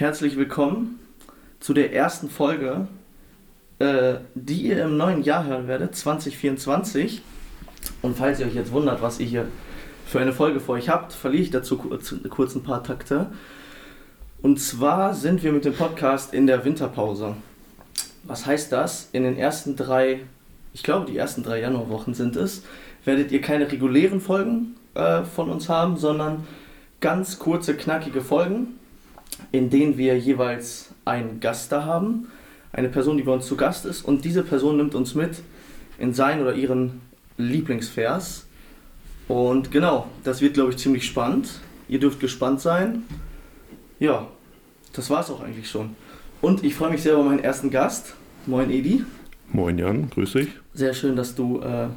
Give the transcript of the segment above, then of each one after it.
herzlich willkommen zu der ersten Folge, äh, die ihr im neuen Jahr hören werdet, 2024. Und falls ihr euch jetzt wundert, was ihr hier für eine Folge vor euch habt, verliere ich dazu kurz, kurz ein paar Takte. Und zwar sind wir mit dem Podcast in der Winterpause. Was heißt das? In den ersten drei, ich glaube die ersten drei Januarwochen sind es, werdet ihr keine regulären Folgen äh, von uns haben, sondern ganz kurze, knackige Folgen, in denen wir jeweils einen Gast da haben, eine Person, die bei uns zu Gast ist, und diese Person nimmt uns mit in seinen oder ihren Lieblingsvers. Und genau, das wird, glaube ich, ziemlich spannend. Ihr dürft gespannt sein. Ja, das war es auch eigentlich schon. Und ich freue mich sehr über meinen ersten Gast. Moin, Edi. Moin, Jan, grüß dich. Sehr schön, dass du, äh,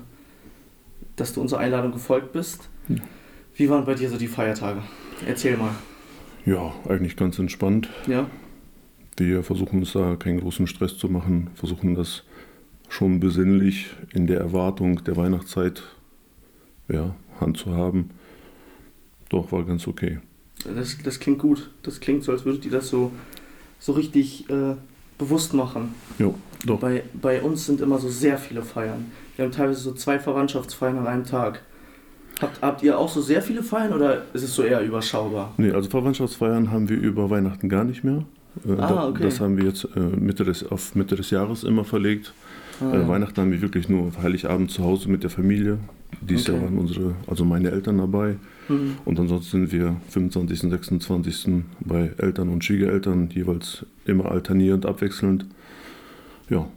dass du unserer Einladung gefolgt bist. Wie waren bei dir so die Feiertage? Erzähl mal. Ja, eigentlich ganz entspannt. Ja. Wir versuchen uns da keinen großen Stress zu machen, versuchen das schon besinnlich in der Erwartung der Weihnachtszeit ja, handzuhaben. Doch, war ganz okay. Das, das klingt gut. Das klingt so, als würdet ihr das so, so richtig äh, bewusst machen. Jo, doch. Bei, bei uns sind immer so sehr viele Feiern. Wir haben teilweise so zwei Verwandtschaftsfeiern an einem Tag. Habt, habt ihr auch so sehr viele Feiern oder ist es so eher überschaubar? Nee, also Verwandtschaftsfeiern haben wir über Weihnachten gar nicht mehr. Äh, ah, okay. Das haben wir jetzt äh, Mitte des, auf Mitte des Jahres immer verlegt. Ah, ja. Weihnachten haben wir wirklich nur Heiligabend zu Hause mit der Familie. Dies okay. Jahr waren unsere, also meine Eltern dabei. Mhm. Und ansonsten sind wir 25. und 26. bei Eltern und Schwiegereltern jeweils immer alternierend, abwechselnd. Ja,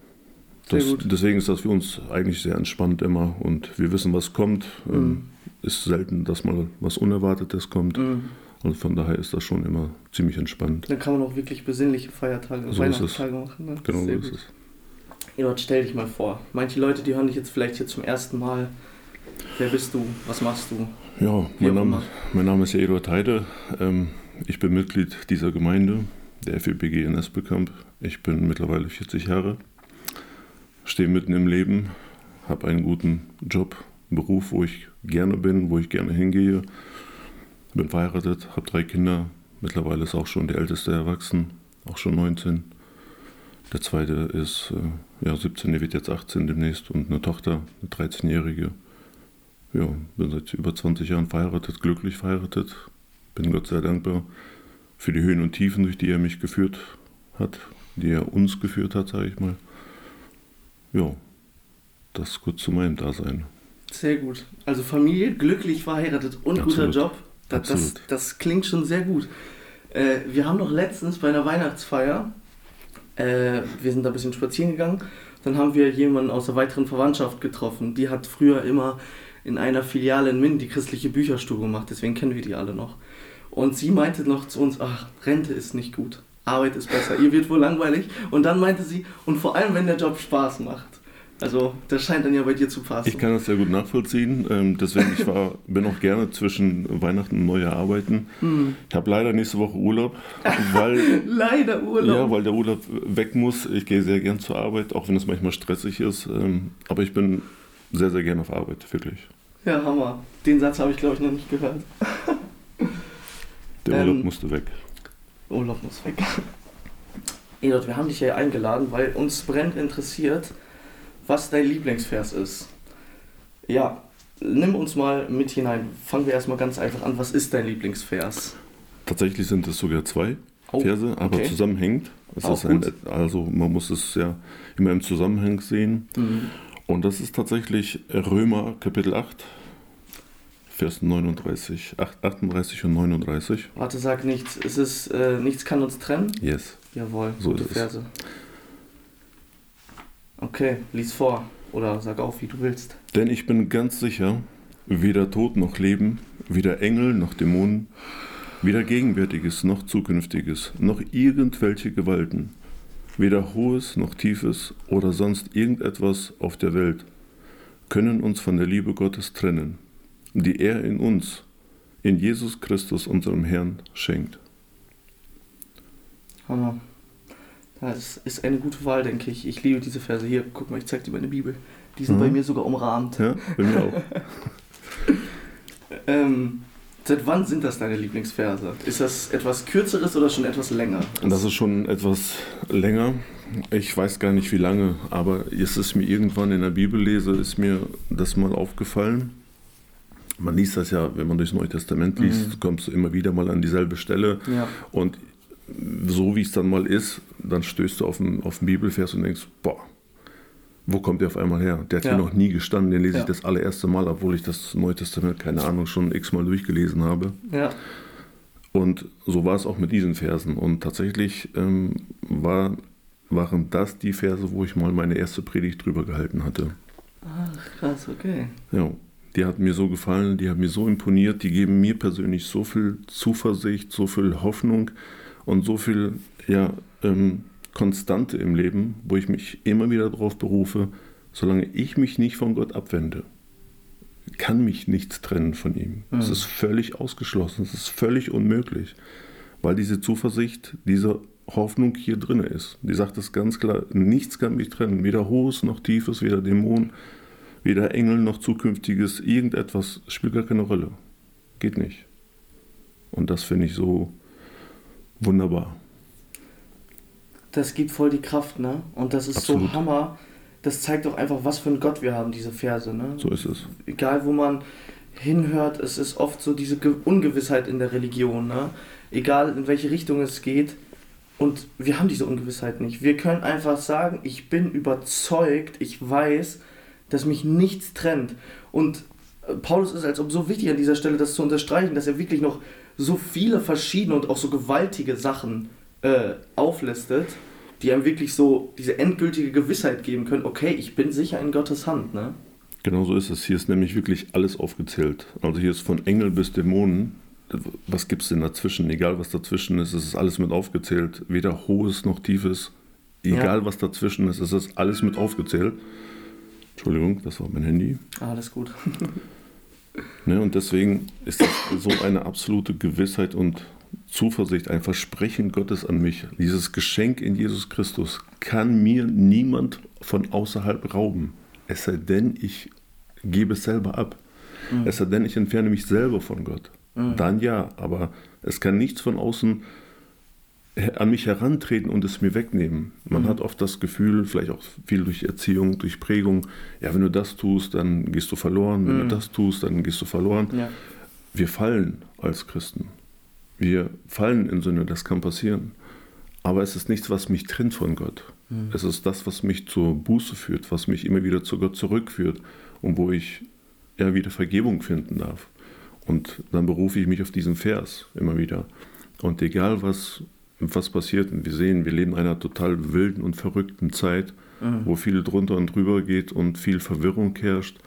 das, deswegen ist das für uns eigentlich sehr entspannt immer und wir wissen, was kommt. Mhm. Ähm, ist selten, dass mal was Unerwartetes kommt. Mhm. Und von daher ist das schon immer ziemlich entspannt. Dann kann man auch wirklich besinnliche Feiertage, so Weihnachtstage machen. Ne? Genau so ist es. Eduard, stell dich mal vor. Manche Leute, die hören dich jetzt vielleicht hier zum ersten Mal. Wer bist du? Was machst du? Ja, mein Name, mein Name, ist Eduard Heide. Ähm, ich bin Mitglied dieser Gemeinde, der FEBG in Esbekamp. Ich bin mittlerweile 40 Jahre, stehe mitten im Leben, habe einen guten Job, Beruf, wo ich gerne bin, wo ich gerne hingehe. Bin verheiratet, habe drei Kinder. Mittlerweile ist auch schon der älteste erwachsen, auch schon 19. Der zweite ist äh, ja, 17, der wird jetzt 18 demnächst und eine Tochter, eine 13-jährige. Ja, bin seit über 20 Jahren verheiratet, glücklich verheiratet. Bin Gott sehr dankbar für die Höhen und Tiefen, durch die er mich geführt hat, die er uns geführt hat, sage ich mal. Ja, das ist kurz zu meinem Dasein. Sehr gut. Also Familie, glücklich verheiratet und Absolut. guter Job. Das, das, das, klingt schon sehr gut. Äh, wir haben noch letztens bei einer Weihnachtsfeier, äh, wir sind da ein bisschen spazieren gegangen, dann haben wir jemanden aus der weiteren Verwandtschaft getroffen. Die hat früher immer in einer Filiale in Minden die christliche Bücherstube gemacht, deswegen kennen wir die alle noch. Und sie meinte noch zu uns, ach, Rente ist nicht gut, Arbeit ist besser, ihr wird wohl langweilig. Und dann meinte sie, und vor allem, wenn der Job Spaß macht. Also das scheint dann ja bei dir zu passen. Ich kann das sehr gut nachvollziehen. Ähm, deswegen, ich war, bin auch gerne zwischen Weihnachten und Neujahr arbeiten. Hm. Ich habe leider nächste Woche Urlaub. Weil, leider Urlaub? Ja, weil der Urlaub weg muss. Ich gehe sehr gern zur Arbeit, auch wenn es manchmal stressig ist. Ähm, aber ich bin sehr, sehr gern auf Arbeit, wirklich. Ja, Hammer. Den Satz habe ich, glaube ich, noch nicht gehört. Der Urlaub ähm, musste weg. Urlaub muss weg. Edot, wir haben dich hier eingeladen, weil uns brennt interessiert, was dein Lieblingsvers ist. Ja, nimm uns mal mit hinein. Fangen wir erstmal ganz einfach an. Was ist dein Lieblingsvers? Tatsächlich sind es sogar zwei oh, Verse, aber okay. zusammenhängend. Es ist ein, also man muss es ja immer im Zusammenhang sehen. Mhm. Und das ist tatsächlich Römer Kapitel 8, Vers 39, 38 und 39. Warte, sag nichts. Es ist, äh, nichts kann uns trennen? Yes. Jawohl, so gute Verse. Es. Okay, lies vor oder sag auf, wie du willst. Denn ich bin ganz sicher, weder Tod noch Leben, weder Engel noch Dämonen, weder Gegenwärtiges noch Zukünftiges, noch irgendwelche Gewalten, weder Hohes noch Tiefes oder sonst irgendetwas auf der Welt können uns von der Liebe Gottes trennen, die er in uns, in Jesus Christus, unserem Herrn, schenkt. Hammer. Das ist eine gute Wahl, denke ich. Ich liebe diese Verse. Hier, guck mal, ich zeig dir meine Bibel. Die sind mhm. bei mir sogar umrahmt. Ja, bei mir auch. ähm, Seit wann sind das deine Lieblingsverse? Ist das etwas kürzeres oder schon etwas länger? Das ist schon etwas länger. Ich weiß gar nicht wie lange, aber es ist mir irgendwann in der Bibel lese, ist mir das mal aufgefallen. Man liest das ja, wenn man durchs Neue Testament liest, mhm. kommst du immer wieder mal an dieselbe Stelle. Ja. Und so wie es dann mal ist, dann stößt du auf einen, auf einen Bibelvers und denkst, boah, wo kommt der auf einmal her? Der hat ja. hier noch nie gestanden, den lese ja. ich das allererste Mal, obwohl ich das Neue Testament, keine Ahnung, schon x-mal durchgelesen habe. Ja. Und so war es auch mit diesen Versen. Und tatsächlich ähm, war, waren das die Verse, wo ich mal meine erste Predigt drüber gehalten hatte. Ach, krass, okay. Ja, die hat mir so gefallen, die hat mir so imponiert, die geben mir persönlich so viel Zuversicht, so viel Hoffnung und so viel, ja, ähm, Konstante im Leben, wo ich mich immer wieder darauf berufe, solange ich mich nicht von Gott abwende, kann mich nichts trennen von ihm. Mhm. Es ist völlig ausgeschlossen, es ist völlig unmöglich, weil diese Zuversicht, diese Hoffnung hier drin ist. Die sagt es ganz klar, nichts kann mich trennen, weder Hohes noch Tiefes, weder Dämonen, weder Engel noch Zukünftiges, irgendetwas spielt gar keine Rolle. Geht nicht. Und das finde ich so wunderbar das gibt voll die Kraft, ne? Und das ist Absolut. so Hammer. Das zeigt doch einfach, was für ein Gott wir haben, diese Verse, ne? So ist es. Egal, wo man hinhört, es ist oft so diese Ungewissheit in der Religion, ne? Egal, in welche Richtung es geht. Und wir haben diese Ungewissheit nicht. Wir können einfach sagen, ich bin überzeugt, ich weiß, dass mich nichts trennt. Und äh, Paulus ist als ob so wichtig an dieser Stelle, das zu unterstreichen, dass er wirklich noch so viele verschiedene und auch so gewaltige Sachen äh, auflistet, die einem wirklich so diese endgültige Gewissheit geben können, okay, ich bin sicher in Gottes Hand. Ne? Genau so ist es. Hier ist nämlich wirklich alles aufgezählt. Also hier ist von Engel bis Dämonen. Was gibt es denn dazwischen? Egal was dazwischen ist, es ist alles mit aufgezählt. Weder hohes noch tiefes. Egal ja. was dazwischen ist, es ist alles mit aufgezählt. Entschuldigung, das war mein Handy. Alles gut. ne, und deswegen ist das so eine absolute Gewissheit und Zuversicht, ein Versprechen Gottes an mich, dieses Geschenk in Jesus Christus, kann mir niemand von außerhalb rauben. Es sei denn, ich gebe es selber ab. Mhm. Es sei denn, ich entferne mich selber von Gott. Mhm. Dann ja, aber es kann nichts von außen an mich herantreten und es mir wegnehmen. Man mhm. hat oft das Gefühl, vielleicht auch viel durch Erziehung, durch Prägung, ja, wenn du das tust, dann gehst du verloren, wenn du mhm. das tust, dann gehst du verloren. Ja. Wir fallen als Christen. Wir fallen in Sünde, das kann passieren. Aber es ist nichts, was mich trennt von Gott. Mhm. Es ist das, was mich zur Buße führt, was mich immer wieder zu Gott zurückführt und wo ich ja wieder Vergebung finden darf. Und dann berufe ich mich auf diesen Vers immer wieder. Und egal was, was passiert, und wir sehen, wir leben in einer total wilden und verrückten Zeit, mhm. wo viel drunter und drüber geht und viel Verwirrung herrscht.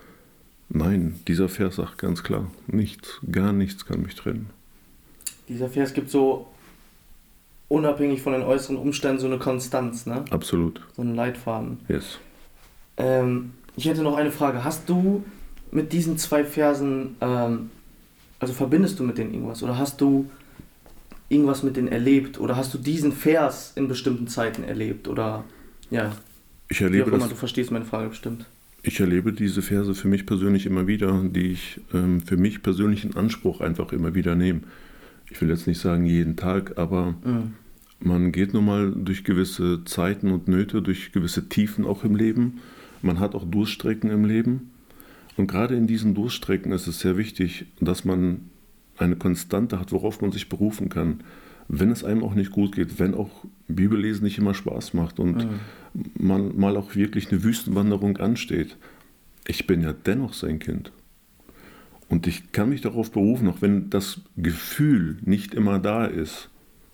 Nein, dieser Vers sagt ganz klar, nichts, gar nichts kann mich trennen dieser Vers gibt so unabhängig von den äußeren Umständen so eine Konstanz, ne? Absolut. So einen Leitfaden. Yes. Ähm, ich hätte noch eine Frage. Hast du mit diesen zwei Versen, ähm, also verbindest du mit denen irgendwas? Oder hast du irgendwas mit denen erlebt? Oder hast du diesen Vers in bestimmten Zeiten erlebt? Oder ja. Ich erlebe immer, du verstehst meine Frage bestimmt. Ich erlebe diese Verse für mich persönlich immer wieder, die ich ähm, für mich persönlich in Anspruch einfach immer wieder nehme ich will jetzt nicht sagen jeden Tag, aber mhm. man geht nun mal durch gewisse Zeiten und Nöte, durch gewisse Tiefen auch im Leben. Man hat auch Durststrecken im Leben. Und gerade in diesen Durststrecken ist es sehr wichtig, dass man eine Konstante hat, worauf man sich berufen kann. Wenn es einem auch nicht gut geht, wenn auch Bibellesen nicht immer Spaß macht und mhm. man mal auch wirklich eine Wüstenwanderung ansteht. Ich bin ja dennoch sein Kind. Und ich kann mich darauf berufen, auch wenn das Gefühl nicht immer da ist.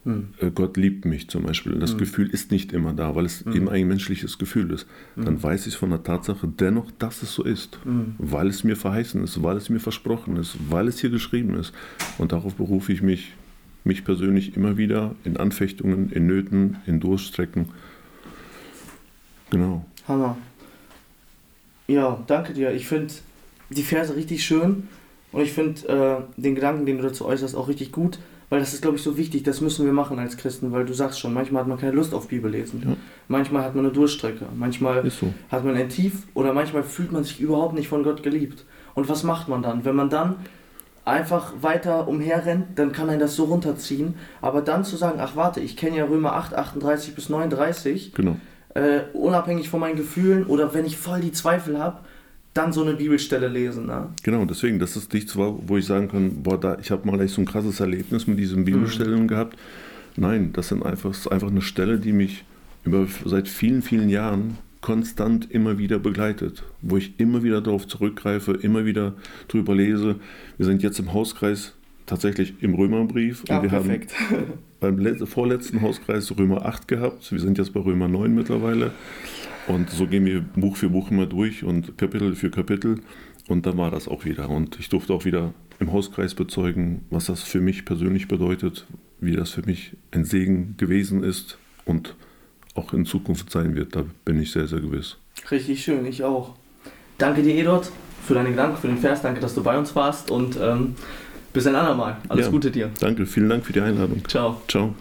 Hm. Äh, Gott liebt mich zum Beispiel. Das hm. Gefühl ist nicht immer da, weil es hm. eben ein menschliches Gefühl ist. Dann hm. weiß ich von der Tatsache dennoch, dass es so ist. Hm. Weil es mir verheißen ist, weil es mir versprochen ist, weil es hier geschrieben ist. Und darauf berufe ich mich, mich persönlich immer wieder in Anfechtungen, in Nöten, in Durchstrecken. Genau. Hammer. Ja, danke dir. Ich finde die Verse richtig schön. Und ich finde äh, den Gedanken, den du dazu äußerst, auch richtig gut, weil das ist, glaube ich, so wichtig. Das müssen wir machen als Christen, weil du sagst schon, manchmal hat man keine Lust auf Bibellesen. Ja. Manchmal hat man eine Durchstrecke. Manchmal so. hat man ein Tief oder manchmal fühlt man sich überhaupt nicht von Gott geliebt. Und was macht man dann? Wenn man dann einfach weiter umherrennt, dann kann ein das so runterziehen. Aber dann zu sagen, ach warte, ich kenne ja Römer 8, 38 bis 39, Genau. äh, unabhängig von meinen Gefühlen oder wenn ich voll die Zweifel habe, dann so eine Bibelstelle lesen. Ne? Genau, deswegen, das ist nichts, wo ich sagen kann, boah, da, ich habe mal echt so ein krasses Erlebnis mit diesen Bibelstellen gehabt. Nein, das sind einfach, das ist einfach eine Stelle, die mich über seit vielen, vielen Jahren konstant immer wieder begleitet, wo ich immer wieder darauf zurückgreife, immer wieder drüber lese. Wir sind jetzt im Hauskreis tatsächlich im Römerbrief und wir haben beim let- vorletzten Hauskreis Römer 8 gehabt. Wir sind jetzt bei Römer 9 mittlerweile. Und so gehen wir Buch für Buch immer durch und Kapitel für Kapitel. Und dann war das auch wieder. Und ich durfte auch wieder im Hauskreis bezeugen, was das für mich persönlich bedeutet, wie das für mich ein Segen gewesen ist und auch in Zukunft sein wird. Da bin ich sehr, sehr gewiss. Richtig schön, ich auch. Danke dir, Edot, für deine Gedanken, für den Vers. Danke, dass du bei uns warst und ähm, bis ein andermal. Alles Ja. Gute dir. Danke, vielen Dank für die Einladung. Ciao. Ciao.